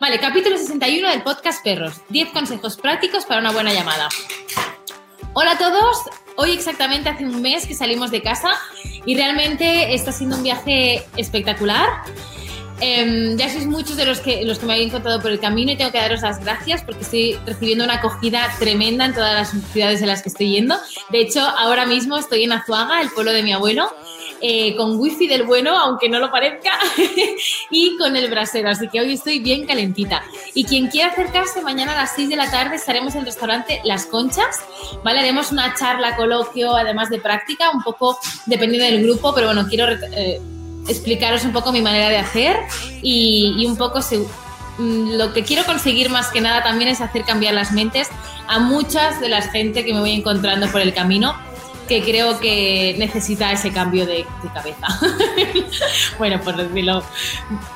Vale, capítulo 61 del podcast Perros. 10 consejos prácticos para una buena llamada. Hola a todos. Hoy exactamente hace un mes que salimos de casa y realmente está siendo un viaje espectacular. Em, ya sois muchos de los que, los que me habéis encontrado por el camino y tengo que daros las gracias porque estoy recibiendo una acogida tremenda en todas las ciudades en las que estoy yendo. De hecho, ahora mismo estoy en Azuaga, el pueblo de mi abuelo, eh, con wifi del bueno, aunque no lo parezca, y con el brasero. Así que hoy estoy bien calentita. Y quien quiera acercarse, mañana a las 6 de la tarde estaremos en el restaurante Las Conchas. ¿vale? Haremos una charla, coloquio, además de práctica, un poco dependiendo del grupo, pero bueno, quiero eh, explicaros un poco mi manera de hacer y, un poco mm, lo que quiero conseguir más que nada también es hacer cambiar las mentes a muchas de las gente que me voy encontrando por el camino que creo que necesita ese cambio de, cabeza. bueno, por decirlo.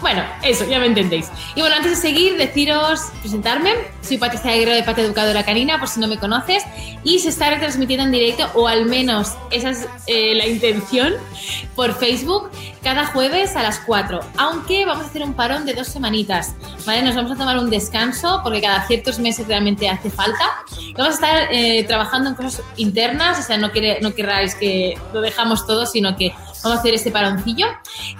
Bueno, eso, ya me entendéis. Y bueno, antes de seguir, deciros, presentarme. Soy Patricia Aguirre de Pata Educadora Canina, por si no me conoces. Y se está retransmitiendo en directo, o al menos esa es eh, la intención, por Facebook, cada jueves a las 4. Aunque vamos a hacer un parón de dos semanitas. ¿Vale? Nos vamos a tomar un descanso, porque cada ciertos meses realmente hace falta. Vamos a estar eh, trabajando en cosas internas, o sea, no quiere no querráis que lo dejamos todo, sino que vamos a hacer este paroncillo.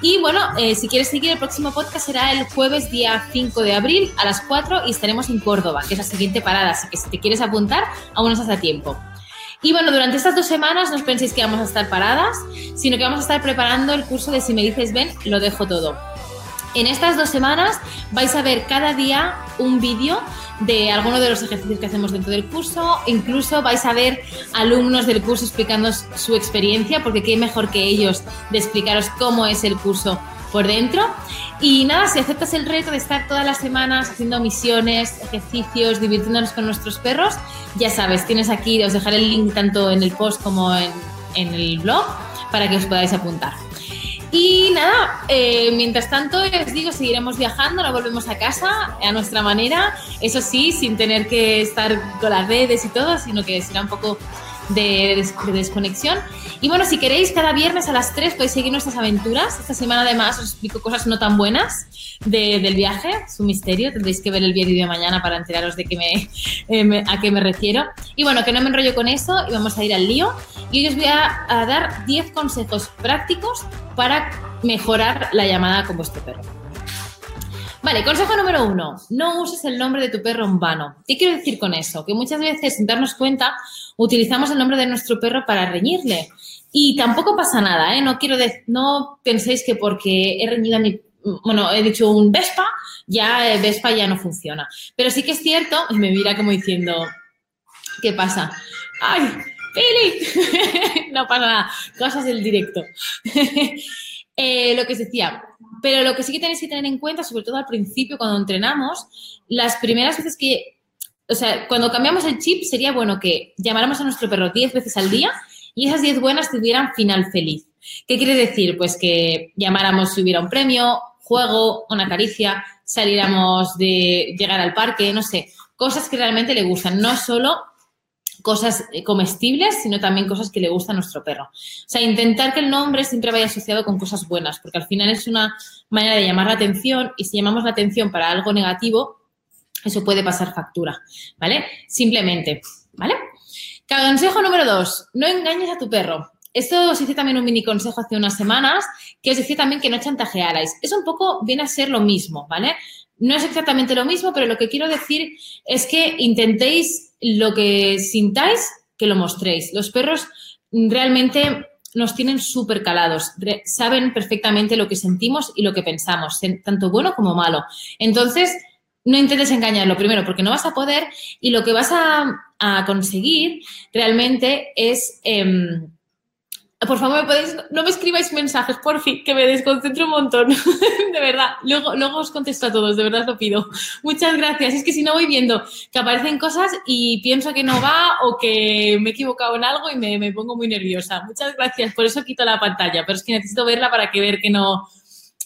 Y bueno, eh, si quieres seguir, el próximo podcast será el jueves día 5 de abril a las 4 y estaremos en Córdoba, que es la siguiente parada, así que si te quieres apuntar, aún estás a tiempo. Y bueno, durante estas dos semanas no os penséis que vamos a estar paradas, sino que vamos a estar preparando el curso de Si me dices ven, lo dejo todo. En estas dos semanas vais a ver cada día un vídeo de alguno de los ejercicios que hacemos dentro del curso. Incluso vais a ver alumnos del curso explicando su experiencia, porque qué mejor que ellos de explicaros cómo es el curso por dentro. Y nada, si aceptas el reto de estar todas las semanas haciendo misiones, ejercicios, divirtiéndonos con nuestros perros, ya sabes, tienes aquí, os dejaré el link tanto en el post como en, en el blog para que os podáis apuntar. Y nada, eh, mientras tanto, os digo, seguiremos viajando, nos volvemos a casa a nuestra manera, eso sí, sin tener que estar con las redes y todo, sino que será un poco de, desconexión. Y bueno, si queréis, cada viernes a las 3 podéis seguir nuestras aventuras. Esta semana además os explico cosas no tan buenas del viaje, su misterio. Tendréis que ver el vídeo de mañana para enteraros de qué eh, me, a qué me refiero. Y bueno, que no me enrollo con eso y vamos a ir al lío. Y hoy os voy a, a dar 10 consejos prácticos para mejorar la llamada con vuestro perro. Vale, consejo número uno, no uses el nombre de tu perro en vano. ¿Qué quiero decir con eso? Que muchas veces, sin darnos cuenta, utilizamos el nombre de nuestro perro para reñirle. Y tampoco pasa nada, ¿eh? No quiero no penséis que porque he reñido a mi bueno, he dicho un Vespa, ya el Vespa ya no funciona. Pero sí que es cierto, y me mira como diciendo, ¿qué pasa? ¡Ay, Pili! no pasa nada, cosas del directo. Eh, lo que os decía, pero lo que sí que tenéis que tener en cuenta, sobre todo al principio, cuando entrenamos, las primeras veces que, o sea, cuando cambiamos el chip, sería bueno que llamáramos a nuestro perro 10 veces al día y esas 10 buenas tuvieran final feliz. ¿Qué quiere decir? Pues que llamáramos si hubiera un premio, juego, una caricia, saliéramos de llegar al parque, no sé, cosas que realmente le gustan, no solo cosas eh, comestibles, sino también cosas que le gustan a nuestro perro. O sea, intentar que el nombre siempre vaya asociado con cosas buenas, porque al final es una manera de llamar la atención y si llamamos la atención para algo negativo, eso puede pasar factura, ¿vale? Simplemente, ¿vale? Consejo número dos, no engañes a tu perro. Esto os hice también un mini consejo hace unas semanas, que os decía también que no chantajearais. Es un poco, viene a ser lo mismo, ¿vale? No es exactamente lo mismo, pero lo que quiero decir es que intentéis lo que sintáis, que lo mostréis. Los perros realmente nos tienen súper calados, saben perfectamente lo que sentimos y lo que pensamos, tanto bueno como malo. Entonces, no intentes engañarlo primero porque no vas a poder y lo que vas a, conseguir realmente es... Em, por favor, podéis, no me escribáis mensajes, por fin, que me desconcentro un montón. de verdad. Luego, luego os contesto a todos, de verdad lo pido. Muchas gracias. Es que si no voy viendo que aparecen cosas y pienso que no va o que me he equivocado en algo y me, me pongo muy nerviosa. Muchas gracias. Por eso quito la pantalla, pero es que necesito verla para que ver que no,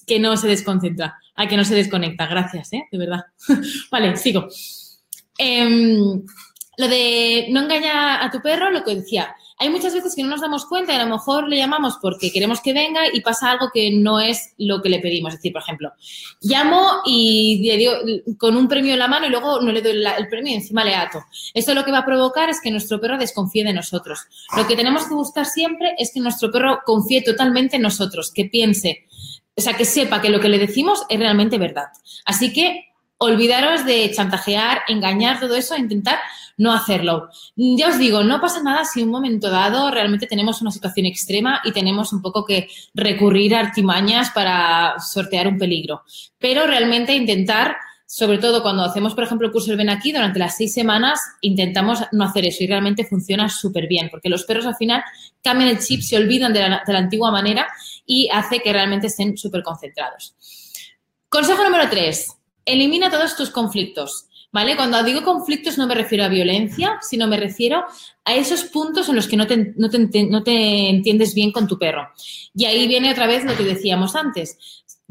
que no se desconcentra, a que no se desconecta. Gracias, ¿eh? De verdad. vale, sigo. Em, lo de no engañar a tu perro, lo que decía hay muchas veces que no nos damos cuenta y a lo mejor le llamamos porque queremos que venga y pasa algo que no es lo que le pedimos. Es decir, por ejemplo, llamo y le digo, con un premio en la mano y luego no le doy el premio y encima le ato. Esto lo que va a provocar es que nuestro perro desconfíe de nosotros. Lo que tenemos que buscar siempre es que nuestro perro confíe totalmente en nosotros, que piense, o sea, que sepa que lo que le decimos es realmente verdad. Así que olvidaros de chantajear, engañar, todo eso, intentar no hacerlo. Ya os digo, no pasa nada si en un momento dado realmente tenemos una situación extrema y tenemos un poco que recurrir a artimañas para sortear un peligro. Pero realmente intentar, sobre todo cuando hacemos, por ejemplo, el curso del Ven aquí, durante las seis semanas intentamos no hacer eso y realmente funciona súper bien, porque los perros al final cambian el chip, se olvidan de la, de la antigua manera y hace que realmente estén súper concentrados. Consejo número tres Elimina todos tus conflictos. ¿Vale? Cuando digo conflictos no me refiero a violencia, sino me refiero a esos puntos en los que no te, no te, entiendes bien con tu perro. Y ahí viene otra vez lo que decíamos antes.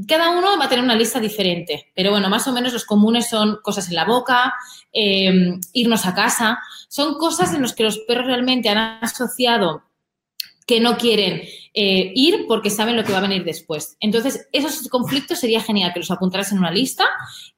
Cada uno va a tener una lista diferente, pero bueno, más o menos los comunes son cosas en la boca, em, irnos a casa, son cosas en las que los perros realmente han asociado que no quieren eh, ir porque saben lo que va a venir después. Entonces, esos conflictos sería genial que los apuntaras en una lista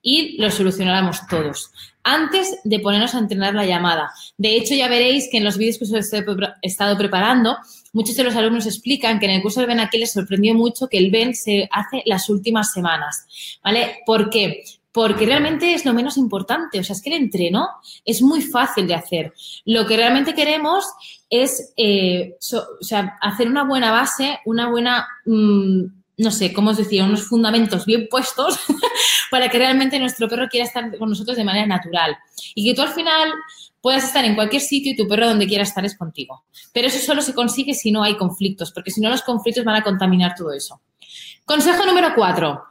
y los solucionáramos todos antes de ponernos a entrenar la llamada. De hecho, ya veréis que en los vídeos que os he estado preparando, muchos de los alumnos explican que en el curso del Ben aquí les sorprendió mucho que el Ben se hace las últimas semanas. ¿Vale? ¿Por qué? Porque realmente es lo menos importante. O sea, es que el entreno es muy fácil de hacer. Lo que realmente queremos es eh, hacer una buena base, una buena, mm, no sé, ¿cómo os decía? Unos fundamentos bien puestos para que realmente nuestro perro quiera estar con nosotros de manera natural. Y que tú al final puedas estar en cualquier sitio y tu perro donde quiera estar es contigo. Pero eso solo se consigue si no hay conflictos, porque si no los conflictos van a contaminar todo eso. Consejo número cuatro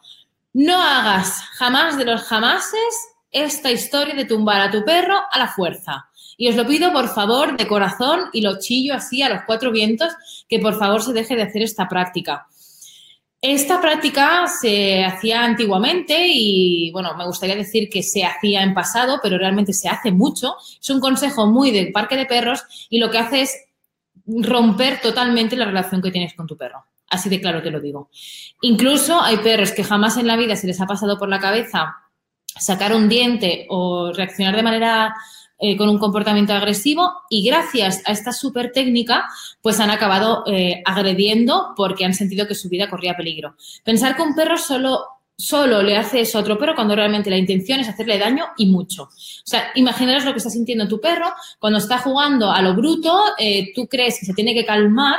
no hagas jamás de los jamases esta historia de tumbar a tu perro a la fuerza. Y os lo pido, por favor, de corazón, y lo chillo así a los cuatro vientos, que por favor se deje de hacer esta práctica. Esta práctica se hacía antiguamente y, bueno, me gustaría decir que se hacía en pasado, pero realmente se hace mucho. Es un consejo muy del parque de perros y lo que hace es romper totalmente la relación que tienes con tu perro. Así de claro te lo digo. Incluso hay perros que jamás en la vida se les ha pasado por la cabeza sacar un diente o reaccionar de manera eh, con un comportamiento agresivo y gracias a esta super técnica pues han acabado eh, agrediendo porque han sentido que su vida corría peligro. Pensar que un perro solo solo le hace eso a otro perro cuando realmente la intención es hacerle daño y mucho. O sea, imaginaros lo que está sintiendo tu perro cuando está jugando a lo bruto, eh, tú crees que se tiene que calmar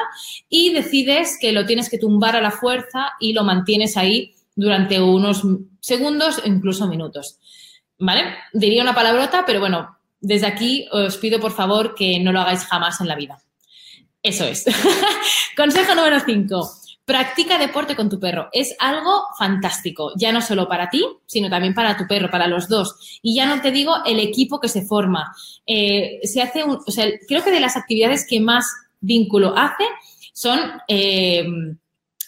y decides que lo tienes que tumbar a la fuerza y lo mantienes ahí durante unos segundos o incluso minutos. ¿Vale? Diría una palabrota, pero bueno, desde aquí os pido por favor que no lo hagáis jamás en la vida. Eso es. Consejo número 5. Practica deporte con tu perro. Es algo fantástico, ya no solo para ti, sino también para tu perro, para los dos. Y ya no te digo el equipo que se forma. Eh, se hace un, o sea, creo que de las actividades que más vínculo hace son eh,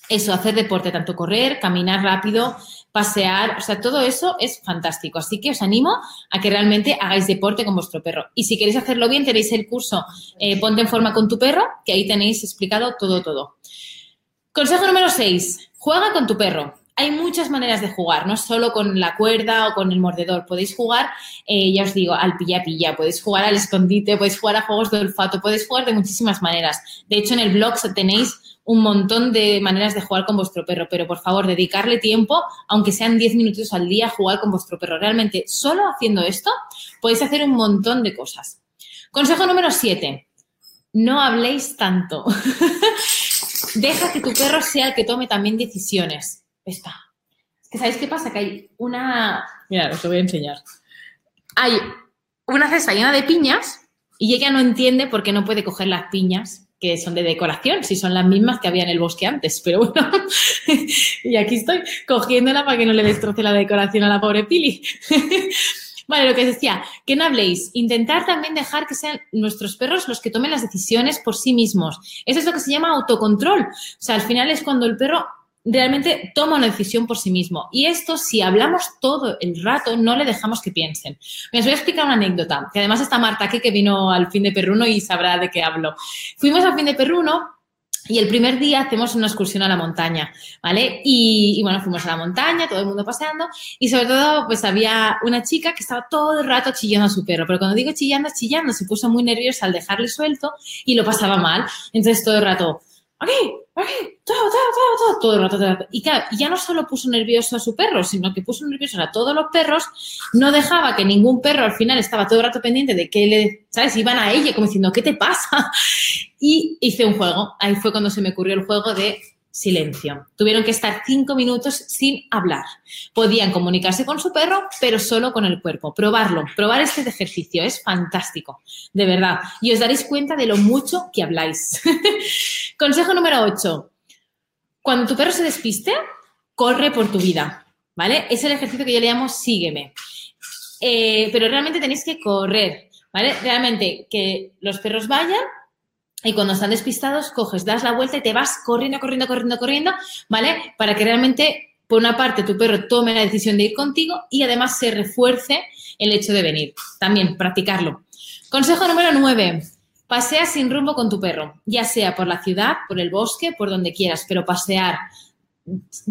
eso, hacer deporte, tanto correr, caminar rápido, pasear, o sea, todo eso es fantástico. Así que os animo a que realmente hagáis deporte con vuestro perro. Y si queréis hacerlo bien, tenéis el curso eh, Ponte en forma con tu perro, que ahí tenéis explicado todo, todo. Consejo número 6. Juega con tu perro. Hay muchas maneras de jugar, no solo con la cuerda o con el mordedor. Podéis jugar, eh, ya os digo, al pilla-pilla, podéis jugar al escondite, podéis jugar a juegos de olfato, podéis jugar de muchísimas maneras. De hecho, en el blog tenéis un montón de maneras de jugar con vuestro perro, pero por favor, dedicarle tiempo, aunque sean 10 minutos al día, a jugar con vuestro perro. Realmente, solo haciendo esto, podéis hacer un montón de cosas. Consejo número 7. No habléis tanto. Deja que tu perro sea el que tome también decisiones. Está. Es que ¿sabéis qué pasa? Que hay una... Mira, os lo voy a enseñar. Hay una cesta llena de piñas y ella no entiende por qué no puede coger las piñas que son de decoración, si son las mismas que había en el bosque antes, pero bueno, y aquí estoy cogiéndola para que no le destroce la decoración a la pobre Pili. Vale, lo que decía, que no habléis. Intentar también dejar que sean nuestros perros los que tomen las decisiones por sí mismos. Eso es lo que se llama autocontrol. O sea, al final es cuando el perro realmente toma una decisión por sí mismo. Y esto, si hablamos todo el rato, no le dejamos que piensen. os voy a explicar una anécdota, que además está Marta aquí, que vino al fin de Perruno y sabrá de qué hablo. Fuimos al fin de Perruno y el primer día hacemos una excursión a la montaña, ¿vale? Y, bueno, fuimos a la montaña, todo el mundo paseando, y sobre todo, pues había una chica que estaba todo el rato chillando a su perro, pero cuando digo chillando, chillando, se puso muy nerviosa al dejarle suelto y lo pasaba mal. Entonces todo el rato, aquí, todo, todo, todo, todo, todo todo. Y claro, ya no solo puso nervioso a su perro, sino que puso nervioso a todos los perros, no dejaba que ningún perro al final estaba todo el rato pendiente de que le, ¿sabes? Iban a ella como diciendo, ¿qué te pasa? Y hice un juego. Ahí fue cuando se me ocurrió el juego de silencio. Tuvieron que estar cinco minutos sin hablar. Podían comunicarse con su perro, pero solo con el cuerpo. Probarlo, probar este ejercicio. Es fantástico, de verdad. Y os daréis cuenta de lo mucho que habláis. Consejo número 8. Cuando tu perro se despiste, corre por tu vida. ¿Vale? Es el ejercicio que yo le llamo sígueme. Eh, pero realmente tenéis que correr. ¿Vale? Realmente que los perros vayan y cuando están despistados, coges, das la vuelta y te vas corriendo, corriendo, corriendo, corriendo, ¿vale? Para que realmente, por una parte, tu perro tome la decisión de ir contigo y además se refuerce el hecho de venir. También, practicarlo. Consejo número 9. Pasea sin rumbo con tu perro, ya sea por la ciudad, por el bosque, por donde quieras, pero pasear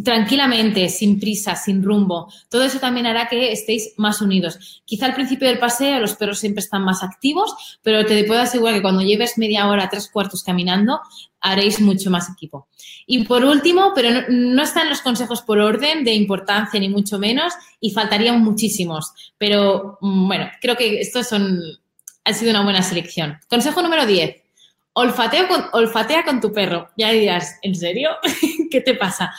tranquilamente, sin prisa, sin rumbo. Todo eso también hará que estéis más unidos. Quizá al principio del paseo los perros siempre están más activos, pero te puedo asegurar que cuando lleves media hora, tres cuartos caminando, haréis mucho más equipo. Y por último, pero no, están los consejos por orden de importancia ni mucho menos y faltarían muchísimos. Pero mm, bueno, creo que estos son, ha sido una buena selección. Consejo número 10 Olfateo con, olfatea con tu perro. Ya dirás, ¿en serio? ¿Qué te pasa?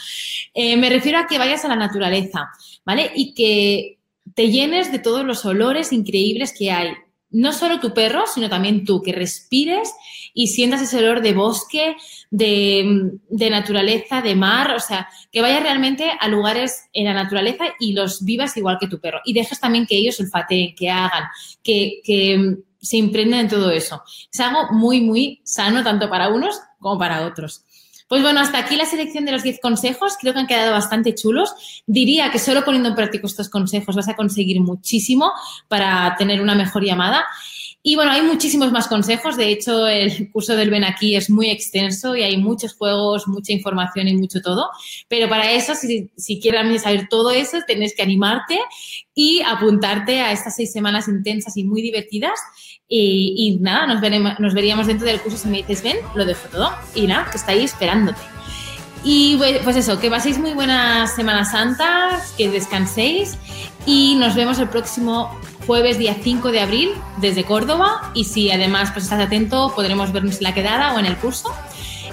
Eh, me refiero a que vayas a la naturaleza, ¿vale? Y que te llenes de todos los olores increíbles que hay. No solo tu perro, sino también tú, que respires y sientas ese olor de bosque, de, de naturaleza, de mar, o sea, que vayas realmente a lugares en la naturaleza y los vivas igual que tu perro. Y dejes también que ellos olfateen, que hagan, que, que se imprenden en todo eso. Es algo muy, muy sano tanto para unos como para otros. Pues bueno, hasta aquí la selección de los 10 consejos. Creo que han quedado bastante chulos. Diría que solo poniendo en práctica estos consejos vas a conseguir muchísimo para tener una mejor llamada. Y bueno, hay muchísimos más consejos. De hecho, el curso del Ven aquí es muy extenso y hay muchos juegos, mucha información y mucho todo. Pero para eso, si, si quieres saber todo eso, tenés que animarte y apuntarte a estas seis semanas intensas y muy divertidas. Y, nada, nos, veremos, nos veríamos dentro del curso si me dices, ven, lo dejo todo. Y nada, que está ahí esperándote. Y pues eso, que paséis muy buenas Semanas Santas, que descanséis y nos vemos el próximo jueves día 5 de abril desde Córdoba y si además pues estás atento podremos vernos en la quedada o en el curso.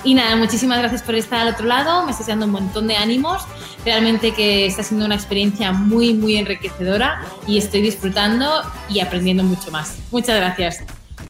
Y nada, muchísimas gracias por estar al otro lado, me estás dando un montón de ánimos, realmente que está siendo una experiencia muy, muy enriquecedora y estoy disfrutando y aprendiendo mucho más. Muchas gracias.